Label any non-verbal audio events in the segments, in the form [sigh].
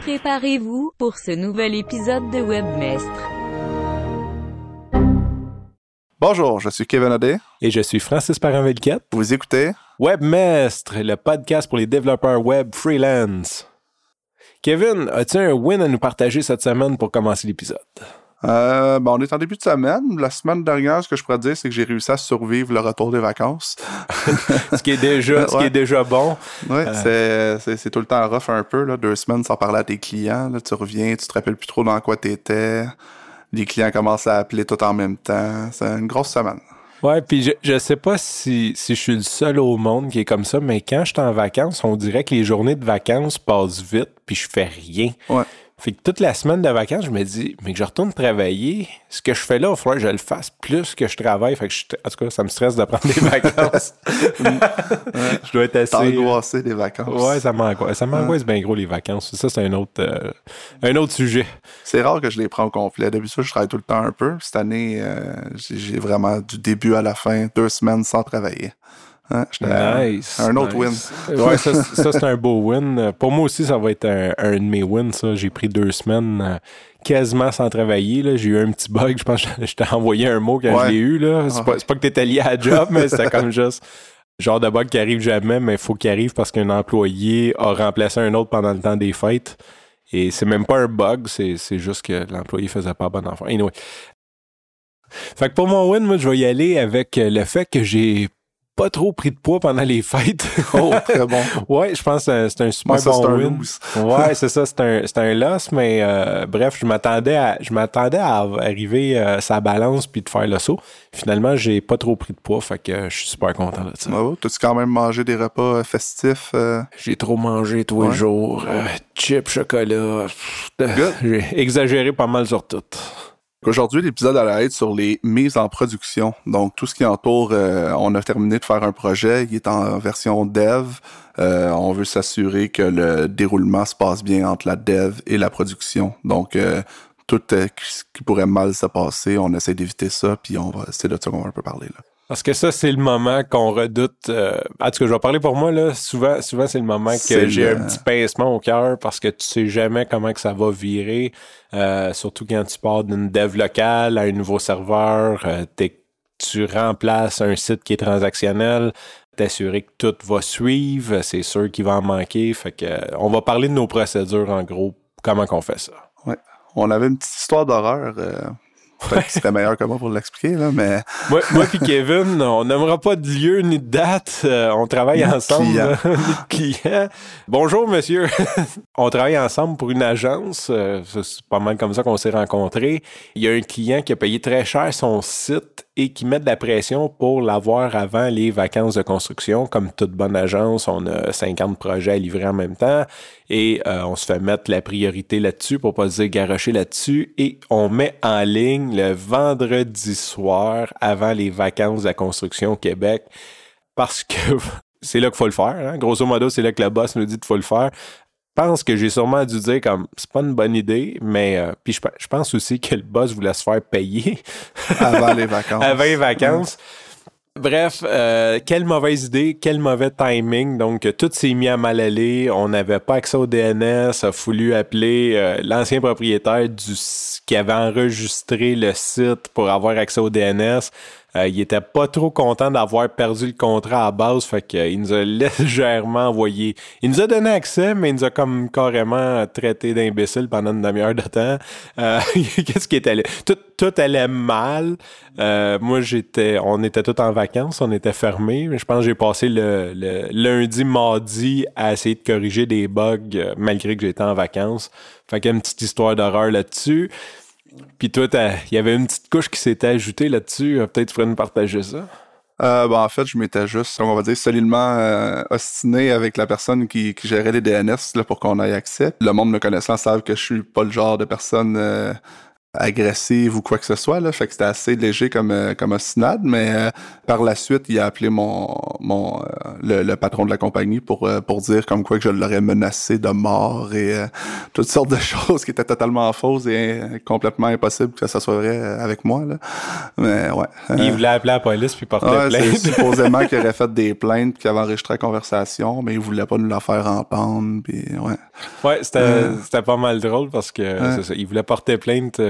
Préparez-vous pour ce nouvel épisode de Webmestre. Bonjour, je suis Kevin Audet. Et je suis Francis Parent-Velquette. Vous écoutez Webmestre, le podcast pour les développeurs web freelance. Kevin, as-tu un win à nous partager cette semaine pour commencer l'épisode? Euh, bon, on est en début de semaine. La semaine dernière, ce que je pourrais dire, c'est que j'ai réussi à survivre le retour des vacances. [laughs] ce, qui est déjà, ce qui est déjà bon. Oui, euh. c'est tout le temps rough un peu. Là. Deux semaines sans parler à tes clients. Là. Tu reviens, tu te rappelles plus trop dans quoi tu étais. Les clients commencent à appeler tout en même temps. C'est une grosse semaine. Ouais, puis je, je sais pas si, si je suis le seul au monde qui est comme ça, mais quand je suis en vacances, on dirait que les journées de vacances passent vite, puis je fais rien. Ouais. Fait que toute la semaine de vacances, je me dis, mais que je retourne travailler, ce que je fais là, il va falloir que je le fasse plus que je travaille. Fait que je, en tout cas, ça me stresse de prendre des vacances. [laughs] je dois être assez. T'angoisser des vacances. Ouais, ça m'angoisse. Ça m'angoisse bien gros les vacances. Ça, c'est un autre, euh, un autre sujet. C'est rare que je les prends au complet. D'habitude, je travaille tout le temps un peu. Cette année, euh, j'ai vraiment du début à la fin, deux semaines sans travailler. Hein, nice. Un autre win. Ouais, ça, ça c'est un beau win. Pour moi aussi, ça va être un, un de mes wins. Ça. J'ai pris deux semaines euh, quasiment sans travailler. J'ai eu un petit bug. Je pense que je t'ai envoyé un mot quand je l'ai eu. Là. C'est, pas, pas que t'étais lié à la job, mais c'était comme [laughs] juste genre de bug qui arrive jamais, mais il faut qu'il arrive parce qu'un employé a remplacé un autre pendant le temps des fêtes. Et c'est même pas un bug, c'est, c'est juste que l'employé faisait pas bon enfant. Anyway. Fait que pour mon win, moi, je vais y aller avec le fait que j'ai pas trop pris de poids pendant les fêtes. [laughs] oh, très bon. ouais, je pense que c'est un super ça, bon un win. ouais, [laughs] c'est ça, c'est un, un loss, mais euh, bref, je m'attendais à, je m'attendais à arriver à euh, sa balance puis de faire le saut. Finalement, j'ai pas trop pris de poids, fait que je suis super content de ça. Oh, T'as-tu quand même mangé des repas festifs? Euh? J'ai trop mangé tous les jours. chips, chocolat. [laughs] J'ai exagéré pas mal sur tout. Aujourd'hui, l'épisode allait être sur les mises en production. Donc, tout ce qui entoure, euh, on a terminé de faire un projet, il est en version dev. Euh, on veut s'assurer que le déroulement se passe bien entre la dev et la production. Donc, euh, tout ce qui pourrait mal se passer, on essaie d'éviter ça, puis on va, c'est de ça qu'on va un peu parler là. Parce que ça, c'est le moment qu'on redoute. Euh, en tout cas, je vais parler pour moi, là. Souvent, souvent c'est le moment que j'ai un petit pincement au cœur parce que tu sais jamais comment que ça va virer. Euh, surtout quand tu pars d'une dev locale à un nouveau serveur, euh, tu remplaces un site qui est transactionnel, t'assurer que tout va suivre, c'est sûr qu'il va en manquer. Fait que on va parler de nos procédures en gros, comment qu'on fait ça. Ouais. On avait une petite histoire d'horreur Peut-être qu'il serait meilleur que moi pour l'expliquer, là, mais. moi, moi puis Kevin, on n'aimera pas de lieu ni de date. Euh, on travaille ensemble. Client. [laughs] client. Bonjour, monsieur. [laughs] on travaille ensemble pour une agence. Euh, c'est pas mal comme ça qu'on s'est rencontrés. Il y a un client qui a payé très cher son site et qui met de la pression pour l'avoir avant les vacances de construction. Comme toute bonne agence, on a 50 projets à livrer en même temps et euh, on se fait mettre la priorité là-dessus pour pas se dire là-dessus et on met en ligne le vendredi soir avant les vacances de la construction au Québec parce que [laughs] c'est là qu'il faut le faire. Hein. Grosso modo, c'est là que le boss nous dit qu'il faut le faire pense que j'ai sûrement dû dire comme c'est pas une bonne idée, mais euh, puis je, pense aussi que le boss voulait se faire payer [laughs] avant les vacances. avant les vacances. Bref, euh, quelle mauvaise idée, quel mauvais timing. Donc, tout s'est mis à mal aller. On n'avait pas accès au DNS. A voulu appeler euh, l'ancien propriétaire du qui avait enregistré le site pour avoir accès au DNS. Euh, il était pas trop content d'avoir perdu le contrat à base, fait qu'il nous a [laughs] légèrement envoyé. Il nous a donné accès, mais il nous a comme carrément traité d'imbécile pendant une demi-heure de temps. Euh, [laughs] Qu'est-ce qui était tout, tout allait mal. Euh, moi, j'étais, on était tous en vacances, on était fermés. Je pense que j'ai passé le, le, lundi, mardi à essayer de corriger des bugs euh, malgré que j'étais en vacances. Fait qu'il y a une petite histoire d'horreur là-dessus. Puis toi, il y avait une petite couche qui s'était ajoutée là-dessus. Euh, peut-être tu pourrais nous partager ça? Euh, ben, en fait, je m'étais juste, on va dire, solidement euh, ostiné avec la personne qui, gérait les DNS là, pour qu'on ait accès. Le monde me connaissant savent que je suis pas le genre de personne agressive ou quoi que ce soit. Là. Fait que c'était assez léger comme, euh, comme ostinade, mais euh, par la suite, il a appelé mon, mon le, le, patron de la compagnie pour, pour dire comme quoi que je l'aurais menacé de mort et toutes sortes de [laughs] choses qui étaient totalement fausses et complètement impossibles que ça soit vrai avec moi. Là. Mais ouais. il voulait appeler la police puis porter ouais, plainte. [laughs] supposément qu'il aurait fait des plaintes puis qu'il avait enregistré la conversation, mais il voulait pas nous la faire entendre. Puis ouais. Ouais, c'était pas mal drôle parce que ça, il voulait porter plainte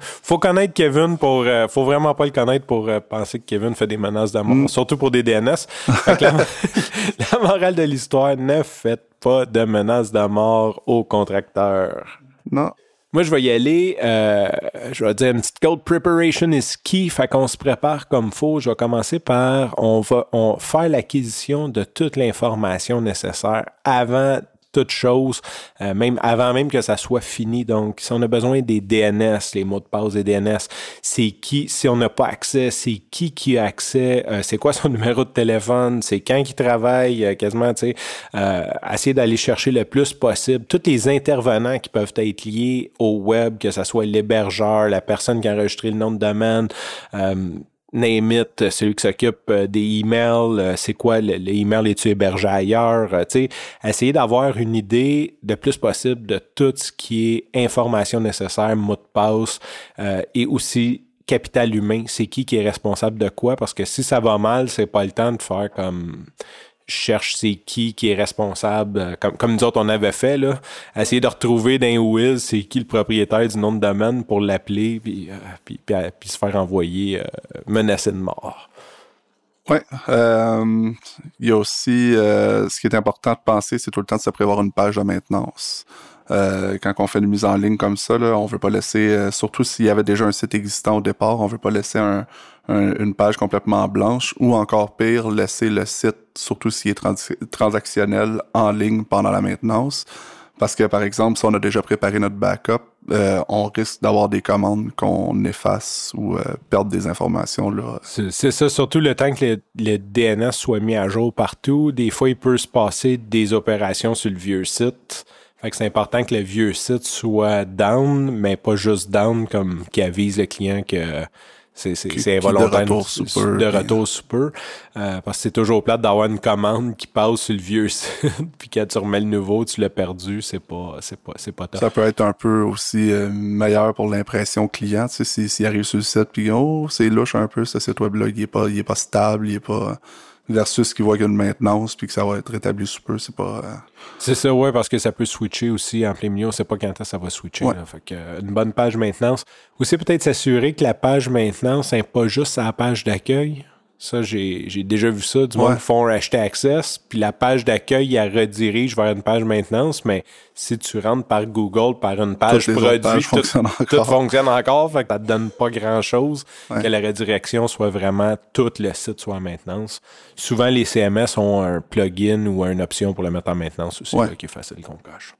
faut connaître Kevin pour. Euh, faut vraiment pas le connaître pour euh, penser que Kevin fait des menaces de mort, mm. surtout pour des DNS. [laughs] la, [laughs] la, morale de l'histoire, ne faites pas de menaces de mort aux contracteurs. Non. Moi, je vais y aller. Euh, je vais dire une petite code preparation is key. Fait qu'on se prépare comme faut. Je vais commencer par on va on faire l'acquisition de toute l'information nécessaire avant toute chose, euh, même avant même que ça soit fini. Donc, si on a besoin des DNS, les mots de passe des DNS, c'est qui, si on n'a pas accès, c'est qui qui a accès, euh, c'est quoi son [laughs] numéro de téléphone, c'est quand qui travaille, euh, quasiment, tu sais, essayer d'aller chercher le plus possible tous les intervenants qui peuvent être liés au web, que ce soit l'hébergeur, la personne qui a enregistré le nom de domaine, name it, celui qui s'occupe euh, des emails, euh, c'est quoi les emails es-tu hébergé ailleurs, euh, tu sais, essayer d'avoir une idée le plus possible de tout ce qui est information nécessaire, mot de passe et aussi capital humain, c'est qui qui est responsable de quoi? Parce que si ça va mal, c'est pas le temps de faire comme cherche c'est qui qui est responsable, euh, comme, comme nous autres on avait fait, là, essayer de retrouver dans Wiz c'est qui le propriétaire du nom de domaine pour l'appeler puis, euh, puis, puis, se faire envoyer euh, menacé de mort. Oui. Euh, il y a aussi ce qui est important de penser, c'est tout le temps de se prévoir une page de maintenance. Quand on fait une mise en ligne comme ça, là, on veut pas laisser, surtout s'il y avait déjà un site existant au départ, on veut pas laisser un, une page complètement blanche ou encore pire, laisser le site, surtout s'il est transactionnel, en ligne pendant la maintenance. Parce que, par exemple, si on a déjà préparé notre backup, euh, on risque d'avoir des commandes qu'on efface ou euh, perdre des informations. C'est ça, surtout le temps que le, DNS soit mis à jour partout. Des fois, il peut se passer des opérations sur le vieux site. Fait que c'est important que le vieux site soit down, mais pas juste down comme qui avise le client que c'est involontaire. De retour sous peu. De retour sous peu. Euh, parce que c'est toujours plate d'avoir une commande qui passe sur le vieux [laughs] site, puis quand tu remets le nouveau, tu l'as perdu. C'est pas, c'est pas, c'est pas top. Ça peut être un peu aussi euh, meilleur pour l'impression client. Tu sais, s'il arrive sur le site, puis oh, c'est louche un peu, ce site web-là, il est pas, il est pas stable, il est pas versus qu'il voit qu'il y a une maintenance puis que ça va être rétabli sous peu, c'est pas. Euh, c'est ça, ouais, parce que ça peut switcher aussi en plein milieu. On sait pas quand ça va switcher. Fait que, euh, une bonne page maintenance. Aussi, peut-être s'assurer que la page maintenance n'est pas juste à la page d'accueil. Ça, j'ai déjà vu ça. Du monde qui font acheter Access, puis la page d'accueil, elle redirige vers une page maintenance, mais si tu rentres par Google, par une page produit, tout, tout, fonctionne encore, fait que ça te donne pas grand-chose que la redirection soit vraiment tout le site soit en maintenance. Souvent, les CMS ont un plugin ou une option pour le mettre en maintenance aussi, qui est facile qu'on cache.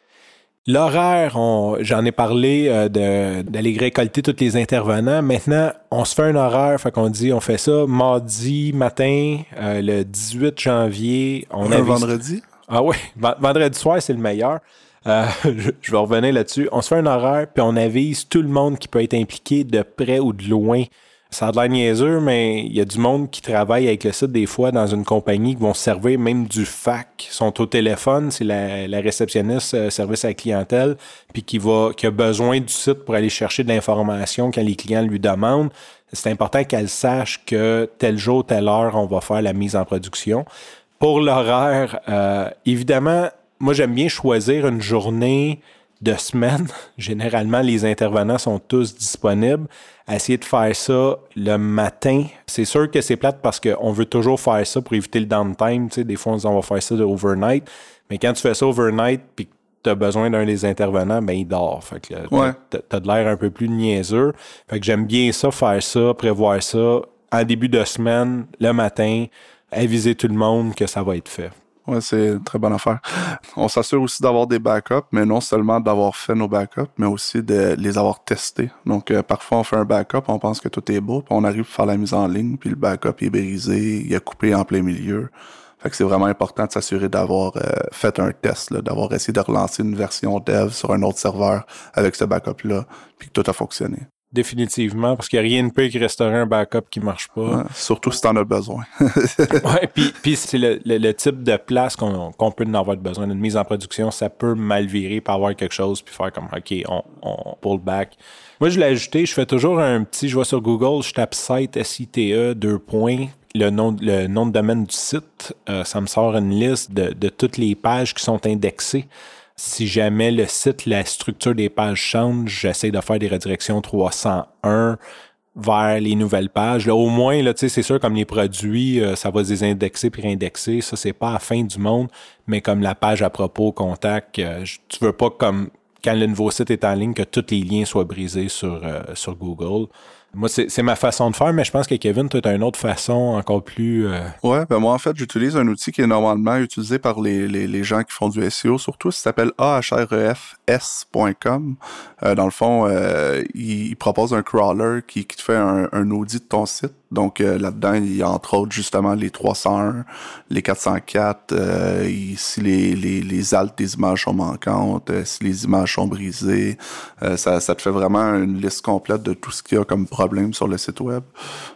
L'horaire, j'en ai parlé euh, d'aller récolter tous les intervenants. Maintenant, on se fait un horaire, fait qu'on dit on fait ça mardi matin, euh, le 18 janvier. On un vendredi? Ah oui, [laughs] vendredi soir, c'est le meilleur. Euh, [laughs] je, vais revenir là-dessus. On se fait un horaire, puis on avise tout le monde qui peut être impliqué de près ou de loin ça a de l'air niaiseux, mais il y a du monde qui travaille avec le site des fois dans une compagnie qui vont servir même du fac. Sont au téléphone, c'est la, réceptionniste euh, service à la clientèle, puis qui va qui a besoin du site pour aller chercher de l'information quand les clients lui demandent. C'est important qu'elle sache que tel jour, telle heure, on va faire la mise en production. Pour l'horaire, euh, évidemment, moi j'aime bien choisir une journée de semaine. [laughs] Généralement, les intervenants sont tous disponibles. Essayer de faire ça le matin, c'est sûr que c'est plate parce qu'on veut toujours faire ça pour éviter le downtime. Tu sais, des fois, on dit on va faire ça de overnight. Mais quand tu fais ça overnight puis que tu as besoin d'un des intervenants, ben il dort. Fait que t'as de l'air un peu plus niaiseux. Fait que j'aime bien ça, faire ça, prévoir ça en début de semaine, le matin, aviser tout le monde que ça va être fait. Ouais, c'est une très bonne affaire. On s'assure aussi d'avoir des backups, mais non seulement d'avoir fait nos backups, mais aussi de les avoir testés. Donc, euh, parfois, on fait un backup, on pense que tout est beau, puis on arrive à faire la mise en ligne, puis le backup est brisé, il a coupé en plein milieu. Fait que c'est vraiment important de s'assurer d'avoir euh, fait un test, d'avoir essayé de relancer une version dev sur un autre serveur avec ce backup-là, puis que tout a fonctionné. Définitivement, parce qu'il n'y a rien de pire que restaurer un backup qui marche pas. surtout si tu en as besoin. [laughs] ouais, puis, puis c'est le, le, type de place qu'on peut en avoir besoin. Une mise en production, ça peut mal virer par avoir quelque chose puis faire comme OK, on, on pull back. Moi, je l'ai ajouté, je fais toujours un petit, je vois sur Google, je tape site SITE, deux points, le nom, le nom de domaine du site, euh, ça me sort une liste de, de toutes les pages qui sont indexées si jamais le site, la structure des pages change, j'essaie de faire des redirections 301 vers les nouvelles pages. Là, au moins, là, c'est sûr, comme les produits, euh, ça va se désindexer puis réindexer. Ça, c'est pas la fin du monde, mais comme la page à propos, contact, euh, tu veux pas comme quand le nouveau site est en ligne que tous les liens soient brisés sur, euh, sur Google. Moi, c'est ma façon de faire, mais je pense que Kevin, tu as une autre façon encore plus. Euh... Ouais, ben moi, en fait, j'utilise un outil qui est normalement utilisé par les, les, gens qui font du SEO, surtout, ça s'appelle ahrefs.com. Euh, dans le fond, euh, il, propose un crawler qui, qui te fait un, un audit de ton site. Donc euh, là-dedans, il y a entre autres justement les 301, les 404, euh, si les, les, les altes des images sont manquantes, euh, si les images sont brisées. Euh, ça, ça te fait vraiment une liste complète de tout ce qu'il y a comme problème sur le site web.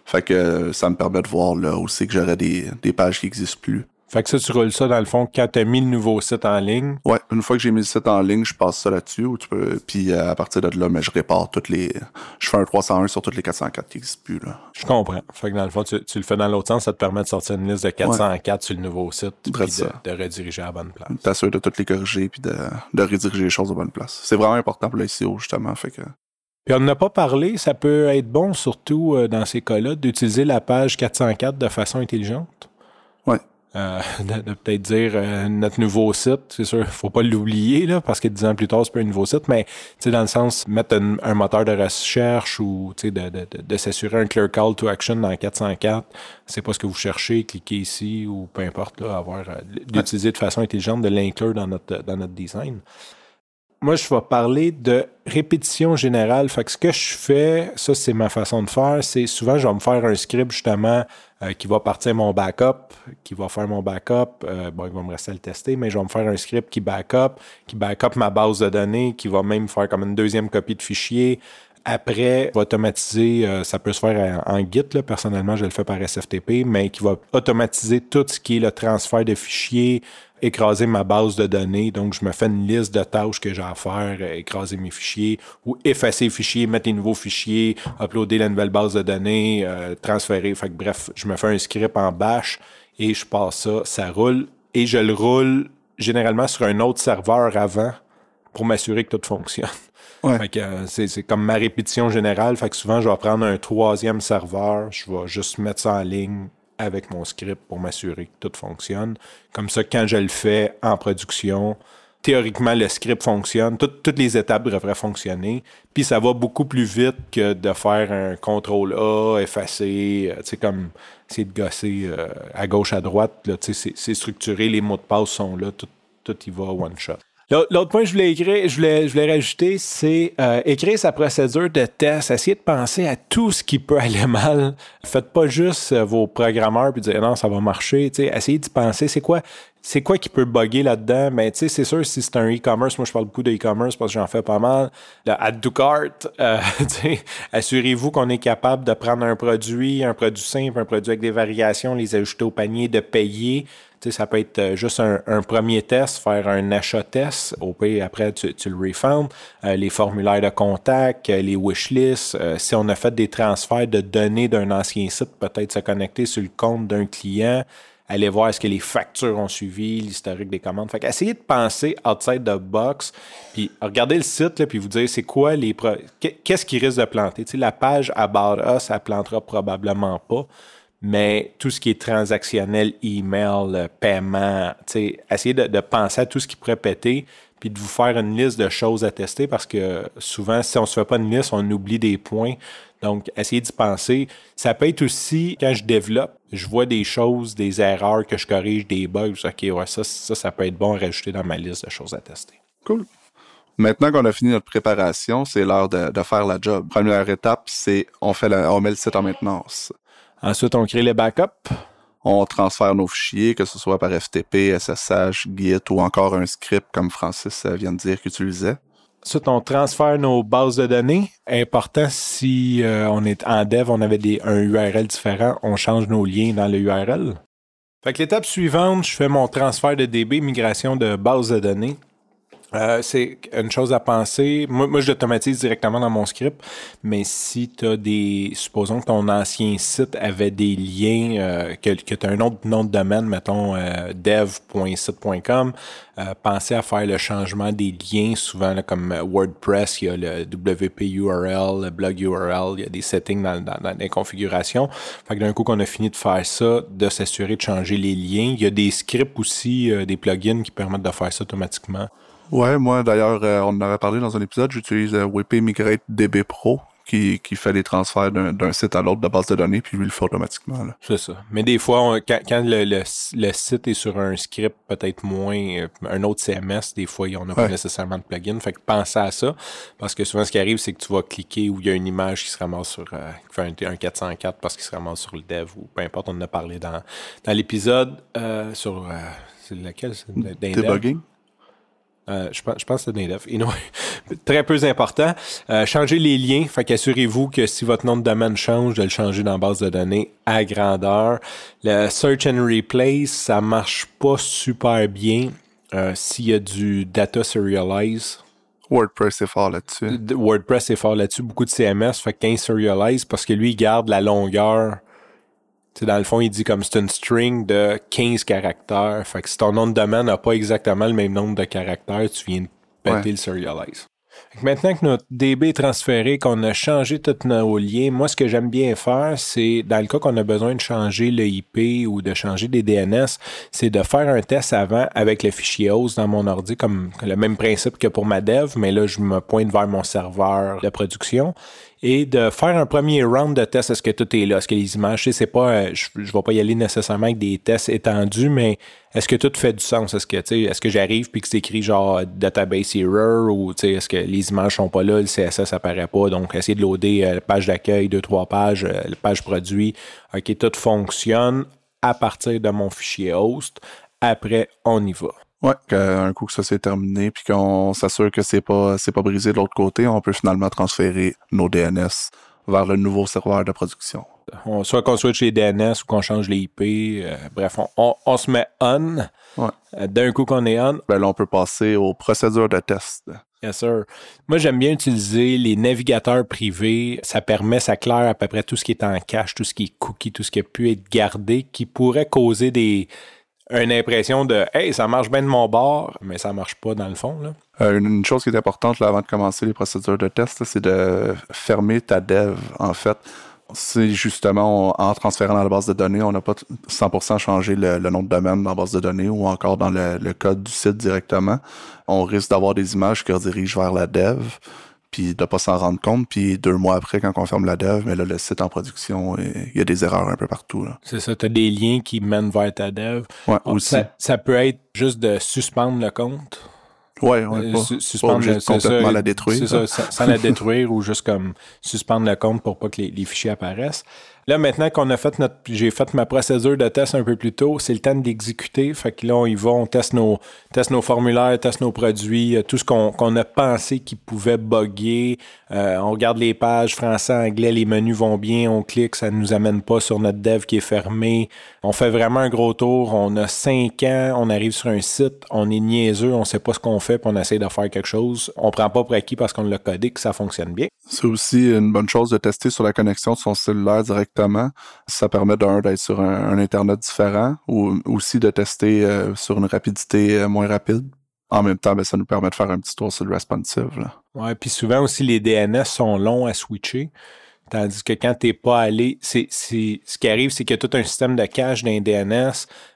Fait que ça me permet de voir là aussi que j'aurais des, des pages qui n'existent plus. Fait que ça, tu roules ça dans le fond quand tu as mis le nouveau site en ligne. Ouais, une fois que j'ai mis le site en ligne, je passe ça là-dessus. tu peux, puis euh, à partir de là, mais je répare toutes les. Je fais un 301 sur toutes les 404 qui n'existent plus. Là. Je comprends. Fait que dans le fond, tu, le fais dans l'autre sens, ça te permet de sortir une liste de 404 sur le nouveau site. Puis de, de, rediriger à la bonne place. T'assures de toutes les corriger puis de, de rediriger les choses à la bonne place. C'est vraiment important pour le SEO, justement. Fait que. Puis on n'a pas parlé, ça peut être bon, surtout euh, dans ces cas-là, d'utiliser la page 404 de façon intelligente? Euh, [laughs] de, peut-être dire euh, notre nouveau site, c'est sûr, faut pas l'oublier là, parce que dix ans plus tard c'est pas un nouveau site, mais dans le sens mettre un, moteur de recherche ou sais de, de, de, s'assurer un clear call to action dans 404, c'est pas ce que vous cherchez, cliquez ici ou peu importe là, avoir euh, d'utiliser de façon intelligente de l'inclure dans notre dans notre design moi, je vais parler de répétition générale. Fait que ce que je fais, ça, c'est ma façon de faire. C'est souvent, je vais me faire un script, justement, euh, qui va partir mon backup, qui va faire mon backup. Euh, bon, il va me rester à le tester, mais je vais me faire un script qui backup, qui backup ma base de données, qui va même faire comme une deuxième copie de fichier. Après, va automatiser, euh, ça peut se faire en, Git, là, personnellement, je le fais par SFTP, mais qui va automatiser tout ce qui est le transfert de fichiers, écraser ma base de données. Donc, je me fais une liste de tâches que j'ai à faire, euh, écraser mes fichiers ou effacer les fichiers, mettre des nouveaux fichiers, uploader la nouvelle base de données, euh, transférer. Fait que, bref, je me fais un script en bash et je passe ça, ça roule et je le roule généralement sur un autre serveur avant pour m'assurer que tout fonctionne. [laughs] Ouais. Fait que euh, c'est comme ma répétition générale. Fait que souvent, je vais prendre un troisième serveur, je vais juste mettre ça en ligne, avec mon script pour m'assurer que tout fonctionne. Comme ça, quand je le fais en production, théoriquement, le script fonctionne. toutes les étapes devraient fonctionner. Puis ça va beaucoup plus vite que de faire un contrôle A, effacer, euh, tu sais, comme essayer de gosser euh, à gauche, à droite. Tu sais, c'est structuré, les mots de passe sont là, tout, tout y va one shot. L'autre point que je voulais écrire, je voulais, je voulais rajouter, c'est euh, écrire sa procédure de test. Essayez de penser à tout ce qui peut aller mal. Faites pas juste euh, vos programmeurs puis dire non, ça va marcher. essayez de penser, c'est quoi, c'est quoi qui peut bugger là-dedans? Mais tu sais, c'est sûr, si c'est un e-commerce, moi je parle beaucoup de e-commerce parce que j'en fais pas mal. Le add to cart, euh, [laughs] assurez-vous qu'on est capable de prendre un produit, un produit simple, un produit avec des variations, les ajouter au panier, de payer ça peut être euh, juste un, premier test, faire un achat test. Au après, tu, le refunds. Euh, les formulaires de contact, euh, les wishlists. si on a fait des transferts de données d'un ancien site, peut-être se connecter sur le compte d'un client aller voir est-ce que les factures ont suivi, l'historique des commandes. Fait essayez de penser outside the box, puis regardez le site, là, puis vous dire c'est quoi les... Qu'est-ce qui risque de planter? la page About Us, ça plantera probablement pas mais tout ce qui est transactionnel, email, euh, paiement, essayez de, de, penser à tout ce qui pourrait péter, puis de vous faire une liste de choses à tester parce que souvent, si on se fait pas une liste, on oublie des points. Donc, essayez d'y penser. Ça peut être aussi, quand je développe, je vois des choses, des erreurs que je corrige, des bugs. OK, ouais, ça, ça, ça peut être bon à rajouter dans ma liste de choses à tester. Cool. Maintenant qu'on a fini notre préparation, c'est l'heure de, de, faire la job. Première étape, c'est on fait on met le site en maintenance. Ensuite, on crée les backups. on transfère nos fichiers, que ce soit par FTP, SSH, Git ou encore un script comme Francis vient de dire qu'il utilisait. Ensuite, on transfère nos bases de données. Important, si euh, on est en dev, on avait des, un URL différent, on change nos liens dans le URL. Fait que l'étape suivante, je fais mon transfert de DB, migration de base de données. Euh, c'est une chose à penser. Moi, moi je l'automatise directement dans mon script, mais si tu as des. Supposons que ton ancien site avait des liens, euh, que, tu as un autre nom de domaine, mettons euh, dev.site.com, euh, pensez à faire le changement des liens, souvent comme WordPress, il y a le WP URL, le blog URL, il y a des settings dans, dans, dans les configurations. Fait que d'un coup qu'on a fini de faire ça, de s'assurer de changer les liens. Il y a des scripts aussi, des plugins qui permettent de faire ça automatiquement. Ouais, moi d'ailleurs, euh, on en avait parlé dans un épisode, j'utilise euh, WP Migrate DB Pro qui, qui fait les transferts d'un site à l'autre de base de données, puis lui le fait automatiquement. C'est ça. Mais des fois, quand, quand le, le, le, site est sur un script peut-être moins, euh, un autre CMS, des fois, on n'a pas nécessairement de plugin. Fait que pensez à ça, parce que souvent, ce qui arrive, c'est que tu vas cliquer où il y a une image qui se ramasse sur euh, qui fait un, un, 404 parce qu'il se ramasse sur le dev ou peu importe, on en a parlé dans, dans l'épisode sur... C'est lequel? Debugging? Euh, je, pense, je pense que c'est des you know, Très peu important. Euh, changez les liens. Fait qu'assurez-vous que si votre nom de domaine change, de le changer dans la base de données à grandeur. Le search and replace, ça marche pas super bien euh, s'il y a du data serialize. WordPress est fort là-dessus. WordPress est fort là-dessus. Beaucoup de CMS. Fait qu'un serialize parce que lui, il garde la longueur T'sais, dans le fond, il dit comme c'est une string de 15 caractères. Fait que si ton nom de domaine n'a pas exactement le même nombre de caractères, tu viens de péter ouais. le serialize. Maintenant que notre DB est transféré, qu'on a changé tous nos liens, moi, ce que j'aime bien faire, c'est, dans le cas qu'on a besoin de changer le IP ou de changer des DNS, c'est de faire un test avant avec le fichier host dans mon ordi, comme le même principe que pour ma dev, mais là, je me pointe vers mon serveur de production et de faire un premier round de test. Est-ce que tout est là? Est-ce que les images, c'est pas, euh, je, je vais pas y aller nécessairement avec des tests étendus, mais est-ce que tout fait du sens? Est-ce que, est-ce que j'arrive puis que c'est écrit genre database error ou, est-ce que les images sont pas là, le CSS apparaît pas? Donc, essayer de loader euh, page d'accueil, deux, trois pages, euh, page produit. OK, tout fonctionne à partir de mon fichier host. Après, on y va. Ouais, un coup que ça s'est terminé, puis qu'on s'assure que c'est pas c'est pas brisé de l'autre côté, on peut finalement transférer nos DNS vers le nouveau serveur de production. On, soit qu'on switch les DNS ou qu'on change les IP, euh, bref, on, on, on, se met on. Ouais. Euh, D'un coup qu'on est on, ben là, on peut passer aux procédures de test. Yes, sir. Moi, j'aime bien utiliser les navigateurs privés. Ça permet, ça claire à peu près tout ce qui est en cache, tout ce qui est cookie, tout ce qui a pu être gardé, qui pourrait causer des une impression de Hey, ça marche bien de mon bord, mais ça marche pas dans le fond. Là. Euh, une chose qui est importante là, avant de commencer les procédures de test, c'est de fermer ta dev, en fait. C'est justement en transférant dans la base de données, on n'a pas 100% changé le, nom de domaine dans la base de données ou encore dans le, le code du site directement. On risque d'avoir des images qui redirigent vers la dev puis de pas s'en rendre compte, puis deux mois après, quand on ferme la dev, mais là, le site en production, il y a des erreurs un peu partout. C'est ça, tu as des liens qui mènent vers ta dev. Ouais, aussi. Ça, ça, peut être juste de suspendre le compte? Ouais, ouais, pas, suspendre pas juste complètement ça, la détruire. C'est ça, sans la détruire [laughs] ou juste comme suspendre le compte pour pas que les, les fichiers apparaissent. Là, maintenant qu'on a fait notre, j'ai fait ma procédure de test un peu plus tôt, c'est le temps d'exécuter. Fait que là, on y va, on teste nos, teste nos formulaires, teste nos produits, tout ce qu'on, a pensé qui pouvait bugger. Euh, on regarde les pages français, anglais, les menus vont bien, on clique, ça ne nous amène pas sur notre dev qui est fermé. On fait vraiment un gros tour. On a cinq ans, on arrive sur un site, on est niaiseux, on sait pas ce qu'on fait, puis on essaie de faire quelque chose. On prend pas pour acquis parce qu'on l'a codé que ça fonctionne bien. C'est aussi une bonne chose de tester sur la connexion de son cellulaire directement. Ça permet d'un d'être sur un, Internet différent ou aussi de tester euh, sur une rapidité euh, moins rapide? En même temps, ben, ça nous permet de faire un petit tour sur le responsive. Là. Ouais, puis souvent aussi les DNS sont longs à switcher. Tandis que quand t'es pas allé, c'est, ce qui arrive, c'est qu'il y a tout un système de cache d'un DNS.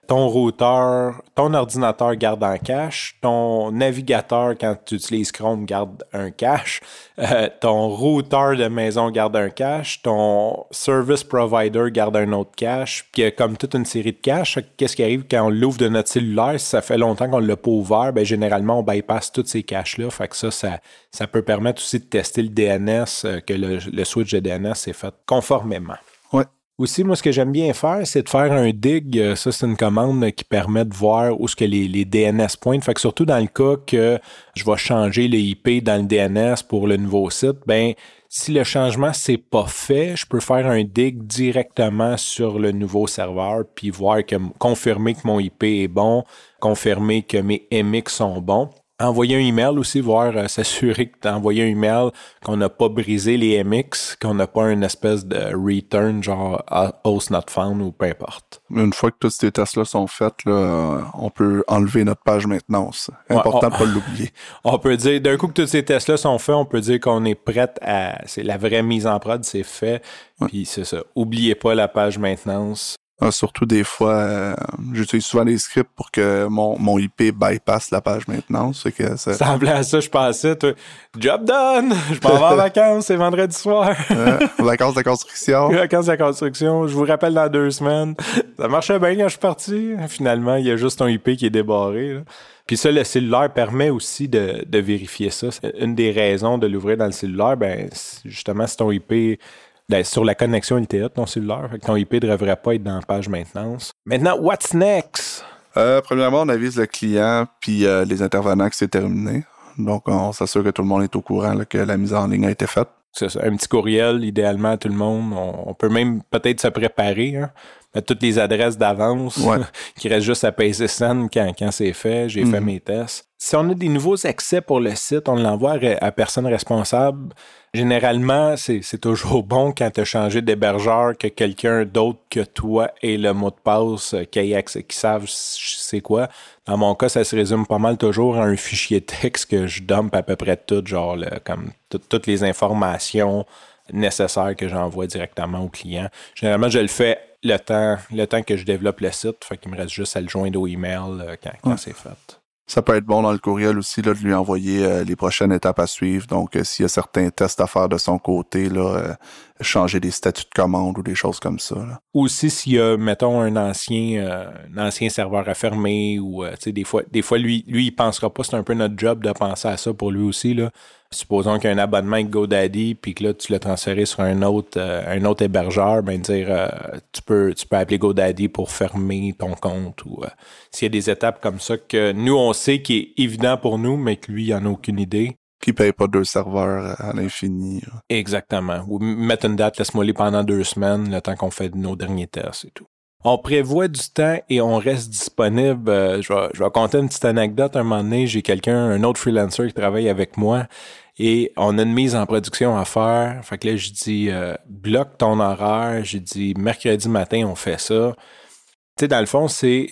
Ton routeur, ton ordinateur garde en cache. Ton navigateur, quand tu utilises Chrome, garde un cache. Euh, ton routeur de maison garde un cache. Ton service provider garde un autre cache. Puis comme toute une série de caches. Qu'est-ce qui arrive quand on l'ouvre de notre cellulaire? Si ça fait longtemps qu'on l'a pas ouvert, ben généralement, on bypass toutes ces caches-là. Fait que ça, ça, ça peut permettre aussi de tester le DNS, euh, que le, le switch de DNS est fait conformément. Ouais. Aussi, moi, ce que j'aime bien faire, c'est de faire un dig. Euh, ça, c'est une commande qui permet de voir où ce que les, les, DNS pointent. Fait que surtout dans le cas que je vais changer les IP dans le DNS pour le nouveau site, ben si le changement c'est pas fait, je peux faire un dig directement sur le nouveau serveur puis voir que confirmer que mon IP est bon, confirmer que mes MX sont bons envoyer un email aussi, voir euh, s'assurer que tu as envoyé un email, qu'on n'a pas brisé les MX, qu'on n'a pas une espèce de return genre host not found ou peu importe. Une fois que tous ces tests-là sont faits, là, on peut enlever notre page maintenance. Important de pas [laughs] l'oublier. On peut dire, d'un coup que tous ces tests-là sont faits, on peut dire qu'on est prêt à. C'est la vraie mise en prod, c'est fait. Puis c'est ça. Oubliez pas la page maintenance. Ah, surtout des fois, euh, j'utilise souvent les scripts pour que mon, mon IP bypasse la page maintenance. C'est que ça... semblait à ça, je pensais, toi, job done! [laughs] Je m'en vais en vacances, c'est vendredi soir. [laughs] vacances de construction. [laughs] vacances de construction. Je vous rappelle dans deux semaines. Ça marchait bien quand je suis parti. Finalement, il y a juste ton IP qui est débarré. Puis ça, le cellulaire permet aussi de, de vérifier ça. Une des raisons de l'ouvrir dans le cellulaire, ben, justement, si ton IP ben, sur la connexion LTE de ton cellulaire. ton IP ne devrait pas être dans la page maintenance. Maintenant, what's next? Euh, premièrement, on avise le client puis euh, les intervenants que c'est terminé. Donc, on s'assure que tout le monde est au courant que la mise en ligne a été faite. C'est ça. Un petit courriel, idéalement, à tout le monde. On, peut même peut-être se préparer. Hein? Mettre toutes les adresses d'avance [laughs] qui restent juste à payer quand, quand c'est fait. J'ai fait mhm. mes tests. Si on a des nouveaux accès pour le site, on l'envoie à, à personne responsable Généralement, c'est toujours [laughs] bon quand tu as changé d'hébergeur que quelqu'un d'autre que toi ait le mot de passe, euh, qui, qui savent c'est quoi. Dans mon cas, ça se résume pas mal toujours à un fichier texte que je dump à peu près tout, genre comme toutes les informations nécessaires que j'envoie directement au client. Généralement, je le fais le temps, le temps que je développe le site, fait qu'il me reste juste à le joindre au email euh, quand, quand c'est fait. Ça peut être bon dans le courriel aussi là, de lui envoyer euh, les prochaines étapes à suivre. Donc, euh, s'il y a certains tests à faire de son côté, là, euh, changer des statuts de commande ou des choses comme ça. Là. Aussi, s'il y a, mettons, un ancien, un ancien serveur à fermer ou des fois, des fois, lui, lui, il pensera pas, c'est un peu notre job de penser à ça pour lui aussi. Là supposons qu'il y a un abonnement avec GoDaddy, puis que là, tu l'as transféré sur un autre, euh, un autre hébergeur, ben dire euh, tu, peux, tu peux appeler GoDaddy pour fermer ton compte ou euh, s'il y a des étapes comme ça que nous, on sait qui est évident pour nous, mais que lui, il n'en a aucune idée. Qui paye pas deux serveurs à l'infini. Exactement. Ou mettre une date, laisse-moi pendant deux semaines, le temps qu'on fait nos derniers tests et tout. On prévoit du temps et on reste disponible. je, vais, je vais raconter une petite anecdote. Un moment donné, j'ai quelqu'un, un autre freelancer qui travaille avec moi et on a une mise en production à faire. Fait que là, je dis, euh, bloque ton horaire. J'ai dit, mercredi matin, on fait ça. Tu sais, dans le fond, c'est.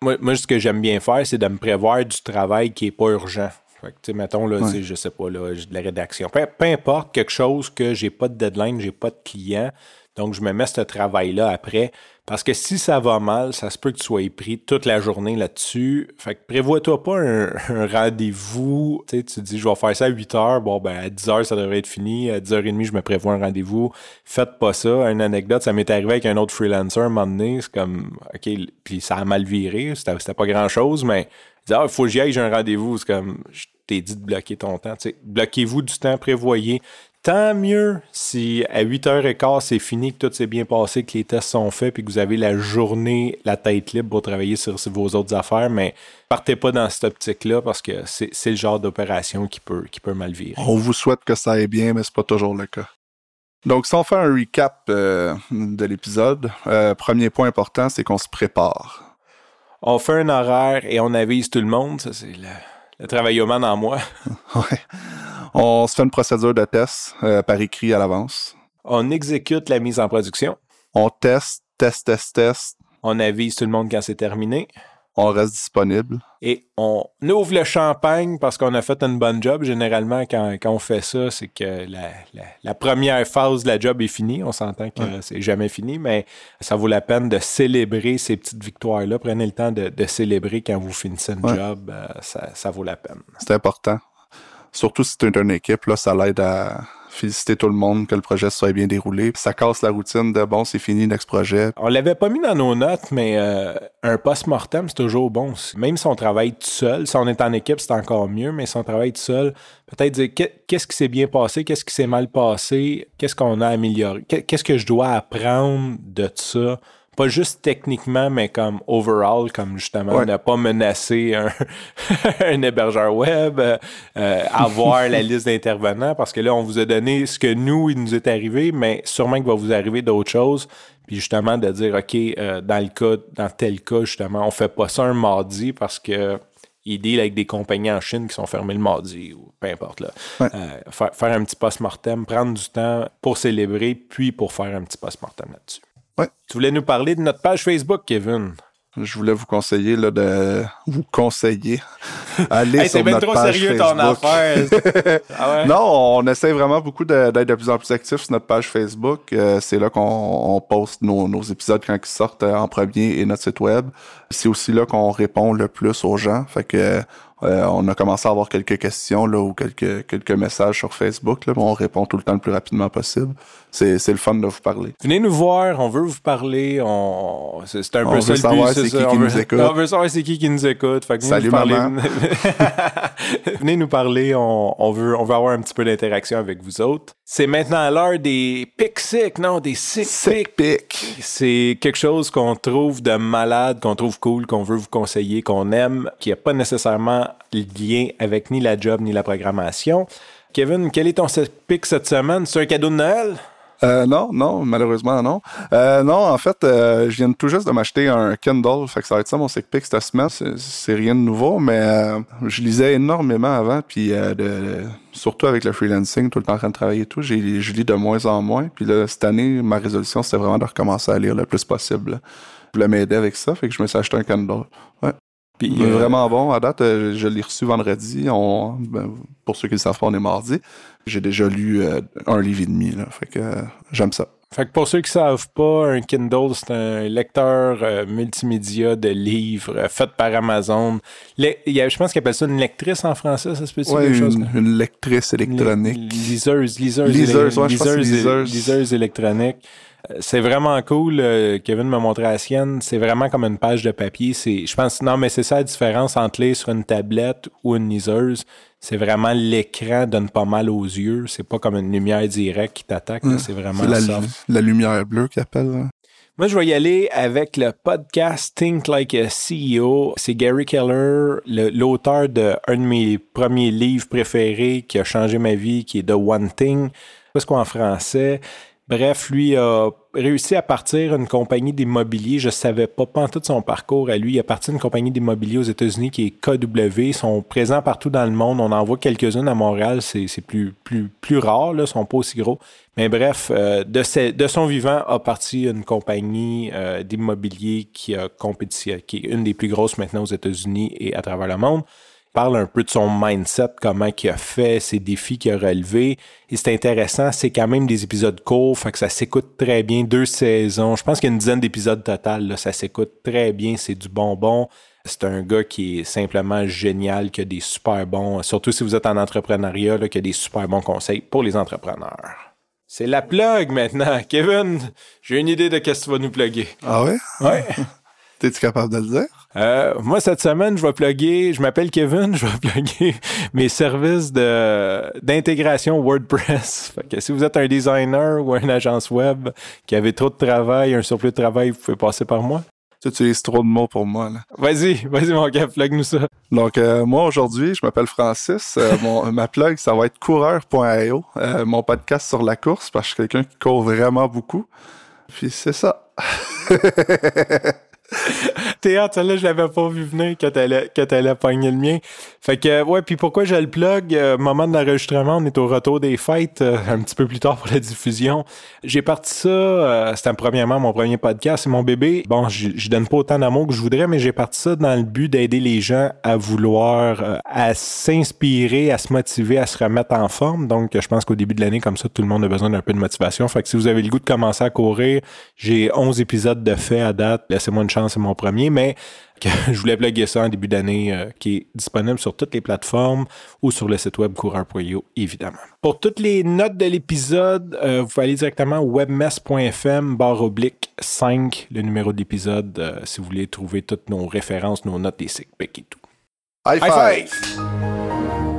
Moi, moi, ce que j'aime bien faire, c'est de me prévoir du travail qui est pas urgent. Fait que, mettons, là, je sais pas, là, j'ai de la rédaction. Peu, peu, importe, quelque chose que j'ai pas de deadline, j'ai pas de client. Donc, je me mets ce travail-là après. Parce que si ça va mal, ça se peut que tu sois pris toute la journée là-dessus. Fait que prévois-toi pas [laughs] un, rendez-vous. Tu sais, tu dis, je vais faire ça à 8 heures. Bon, ben, à 10 heures, ça devrait être fini. À 10 h 30, je me prévois un rendez-vous. Faites pas ça. Une anecdote, ça m'est arrivé avec un autre freelancer un moment donné. C'est comme, OK, puis ça a mal viré. C'était pas grand-chose, mais il dit, ah, faut que j'y aille, j'ai un rendez-vous. C'est comme, je t'ai dit de bloquer ton temps. Bloquez-vous du temps, prévoyez. Tant mieux si à 8h15 c'est fini, que tout s'est bien passé, que les tests sont faits, puis que vous avez la journée, la tête libre pour travailler sur, vos autres affaires, mais partez pas dans cette optique-là parce que c'est le genre d'opération qui peut, qui peut mal virer. On vous souhaite que ça aille bien, mais c'est pas toujours le cas. Donc, si on fait un recap euh, de l'épisode, euh, premier point important, c'est qu'on se prépare. On fait un horaire et on avise tout le monde. Ça, c'est le, le travailleur en moi. [laughs] ouais. On se fait une procédure de test euh, par écrit à l'avance. On exécute la mise en production. On teste, teste, teste, teste. On avise tout le monde quand c'est terminé. On reste disponible. Et on ouvre le champagne parce qu'on a fait une bonne job. Généralement, quand, on fait ça, c'est que la, première phase de la job est finie. On s'entend que c'est jamais fini, mais ça vaut la peine de célébrer ces petites victoires-là. Prenez le temps de, célébrer quand vous finissez une job. Euh, ça, ça vaut la peine. C'est important surtout si tu es une équipe, là, ça l'aide à féliciter tout le monde, que le projet soit bien déroulé. Ça casse la routine de bon, c'est fini, next projet. On l'avait pas mis dans nos notes, mais euh, un post-mortem, c'est toujours bon. Même si on travaille tout seul, si on est en équipe, c'est encore mieux, mais si on travaille tout seul, peut-être dire qu'est-ce qui s'est bien passé, qu'est-ce qui s'est mal passé, qu'est-ce qu'on a amélioré, qu'est-ce que je dois apprendre de ça? Pas juste techniquement, mais comme overall, comme justement ne pas menacer un, [laughs] un hébergeur web, euh, avoir la [laughs] liste d'intervenants, parce que là, on vous a donné ce que nous, il nous est arrivé, mais sûrement qu'il va vous arriver d'autres choses. Puis justement, de dire, OK, euh, dans le cas, dans tel cas, justement, on fait pas ça un mardi parce que il deal avec des compagnies en Chine qui sont fermées le mardi ou peu importe. Là. Euh, faire, faire un petit post-mortem, prendre du temps pour célébrer, puis pour faire un petit post-mortem là-dessus. Tu voulais nous parler de notre page Facebook, Kevin? Je voulais vous conseiller là, de vous conseiller. [laughs] Allez sur notre trop page sérieux Facebook. ton affaire. [laughs] Ah ouais? Non, on essaie vraiment beaucoup d'être de, plus en plus actifs sur notre page Facebook. Euh, c'est là qu'on on poste nos, nos épisodes quand ils sortent euh, en premier et notre site web. C'est aussi là qu'on répond le plus aux gens. Fait que euh, on a commencé à avoir quelques questions là ou quelques quelques messages sur Facebook. Là, on répond tout le temps le plus rapidement possible. C'est c'est le fun de vous parler. Venez nous voir, on veut vous parler. On... C'est un On peu veut ça le savoir c'est ça. qui on qui veut... nous écoute. On veut savoir c'est qui qui nous écoute. Fait que venez Salut, nous parler. maman. [laughs] venez nous parler. On, on veut, on veut avoir un petit peu d'interaction avec vous autres. C'est maintenant l'heure des pick sick, non, des sick, Sick. C'est quelque chose qu'on trouve de malade, qu'on trouve cool, qu'on veut vous conseiller, qu'on aime, qui n'a pas nécessairement lien avec ni la job ni la programmation. Kevin, quel est ton pick cette semaine? C'est un cadeau de Noël? Euh, non, non, malheureusement non. Euh, non, en fait, euh, je viens tout juste de m'acheter un Kindle, fait que ça va être ça mon sick pick cette semaine. C'est- rien de nouveau, mais je lisais énormément avant, puis surtout avec le freelancing, tout le temps en train de travailler et tout, je lis de moins en moins. Puis cette année, ma résolution, c'était vraiment de recommencer à lire le plus possible. Je voulais m'aider avec ça, fait que je me suis acheté un Kindle. Ouais. Puis, Il est euh, vraiment bon. À date, euh, je l'ai reçu vendredi. On, ben, pour ceux qui ne le savent pas, on est mardi. J'ai déjà lu euh, un livre et demi. Là, fait que euh, j'aime ça. Fait que pour ceux qui savent pas, un Kindle, c'est un lecteur euh, multimédia de livres fait par Amazon. Le- il y a- je pense qu'ils appellent ça une lectrice en français, ça se peut Ouais, quelque chose? une, une lectrice électronique. Li- Liseuse, liseuse, Liseuse, liseuse, liseuse. liseuse électronique. C'est vraiment cool. euh, Kevin m'a montré la sienne. C'est vraiment comme une page de papier. C'est, je pense, non, mais c'est ça la différence entre lire sur une tablette ou une liseuse. C'est vraiment l'écran donne pas mal aux yeux. C'est pas comme une lumière directe qui t'attaque. C'est vraiment C'est la, la lumière bleue qu'ils appellent. là. Moi, je vais y aller avec le podcast Think Like a CEO. C'est Gary Keller, le- l'auteur de un de mes premiers livres préférés qui a changé ma vie, qui est The One Thing. Qu'est-ce qu'on en français? Bref, lui a réussi à partir une compagnie d'immobilier. Je savais pas, pas tout son parcours à lui. Il a parti une compagnie d'immobilier aux États-Unis qui est KW. Ils sont présents partout dans le monde. On en voit quelques-unes à Montréal. C'est plus, rare. Ils sont pas aussi gros. Mais bref, euh, de, son vivant a parti une compagnie euh, d'immobilier qui qui est une des plus grosses maintenant aux États-Unis et à travers le monde. Parle un peu de son mindset, comment il a fait, ses défis qu'il a relevés. Et c'est intéressant, c'est quand même des épisodes courts, fait que ça s'écoute très bien, deux saisons. Je pense qu'il y a une dizaine d'épisodes total, là, ça s'écoute très bien, c'est du bonbon. C'est un gars qui est simplement génial, qui a des super bons, surtout si vous êtes en entrepreneuriat, là, qui a des super bons conseils pour les entrepreneurs. C'est la plug maintenant. [laughs] Kevin, j'ai une idée de qu'est-ce que tu vas nous plugger. Ah ouais? Ouais. [laughs] T'es-tu capable de le dire? Euh, moi, cette semaine, je vais plugger, je m'appelle Kevin, [laughs] je vais plugger mes services de, d'intégration WordPress. [laughs] Fait que si vous êtes un designer ou une agence web qui avait trop de travail, un surplus de travail, vous pouvez passer par moi. Tu utilises trop de mots pour moi. Là. Vas-y, vas-y mon gars, plug-nous ça. Donc, euh, moi, aujourd'hui, je m'appelle Francis. Euh, [laughs] mon, ma plug, ça va être coureur.io, euh, mon podcast sur la course, parce que je suis quelqu'un qui court vraiment beaucoup. Puis c'est ça. Théâtre, celle-là, je l'avais pas vu venir t'allais, que t'allais pogner le mien. Fait que, ouais, puis pourquoi je le plug? Euh, moment de l'enregistrement, on est au retour des fêtes, euh, un petit peu plus tard pour la diffusion. J'ai parti ça, euh, c'était premièrement mon premier podcast, c'est mon bébé. Bon, je je donne pas autant d'amour que je voudrais, mais j'ai parti ça dans le but d'aider les gens à vouloir, euh, à s'inspirer, à se motiver, à se remettre en forme. Donc, je pense qu'au début de l'année, comme ça, tout le monde a besoin d'un peu de motivation. Fait que si vous avez le goût de commencer à courir, j'ai 11 épisodes de fait à date. Laissez-moi une chance, c'est mon premier. Mais que [laughs] je voulais plugger ça en début d'année, euh, qui est disponible sur toutes les plateformes ou sur le site web coureur.io, évidemment. Pour toutes les notes de l'épisode, vous pouvez aller directement webmess.fm, barre oblique 5, le numéro de l'épisode, si vous voulez trouver toutes nos références, nos notes, des sick et tout. High five!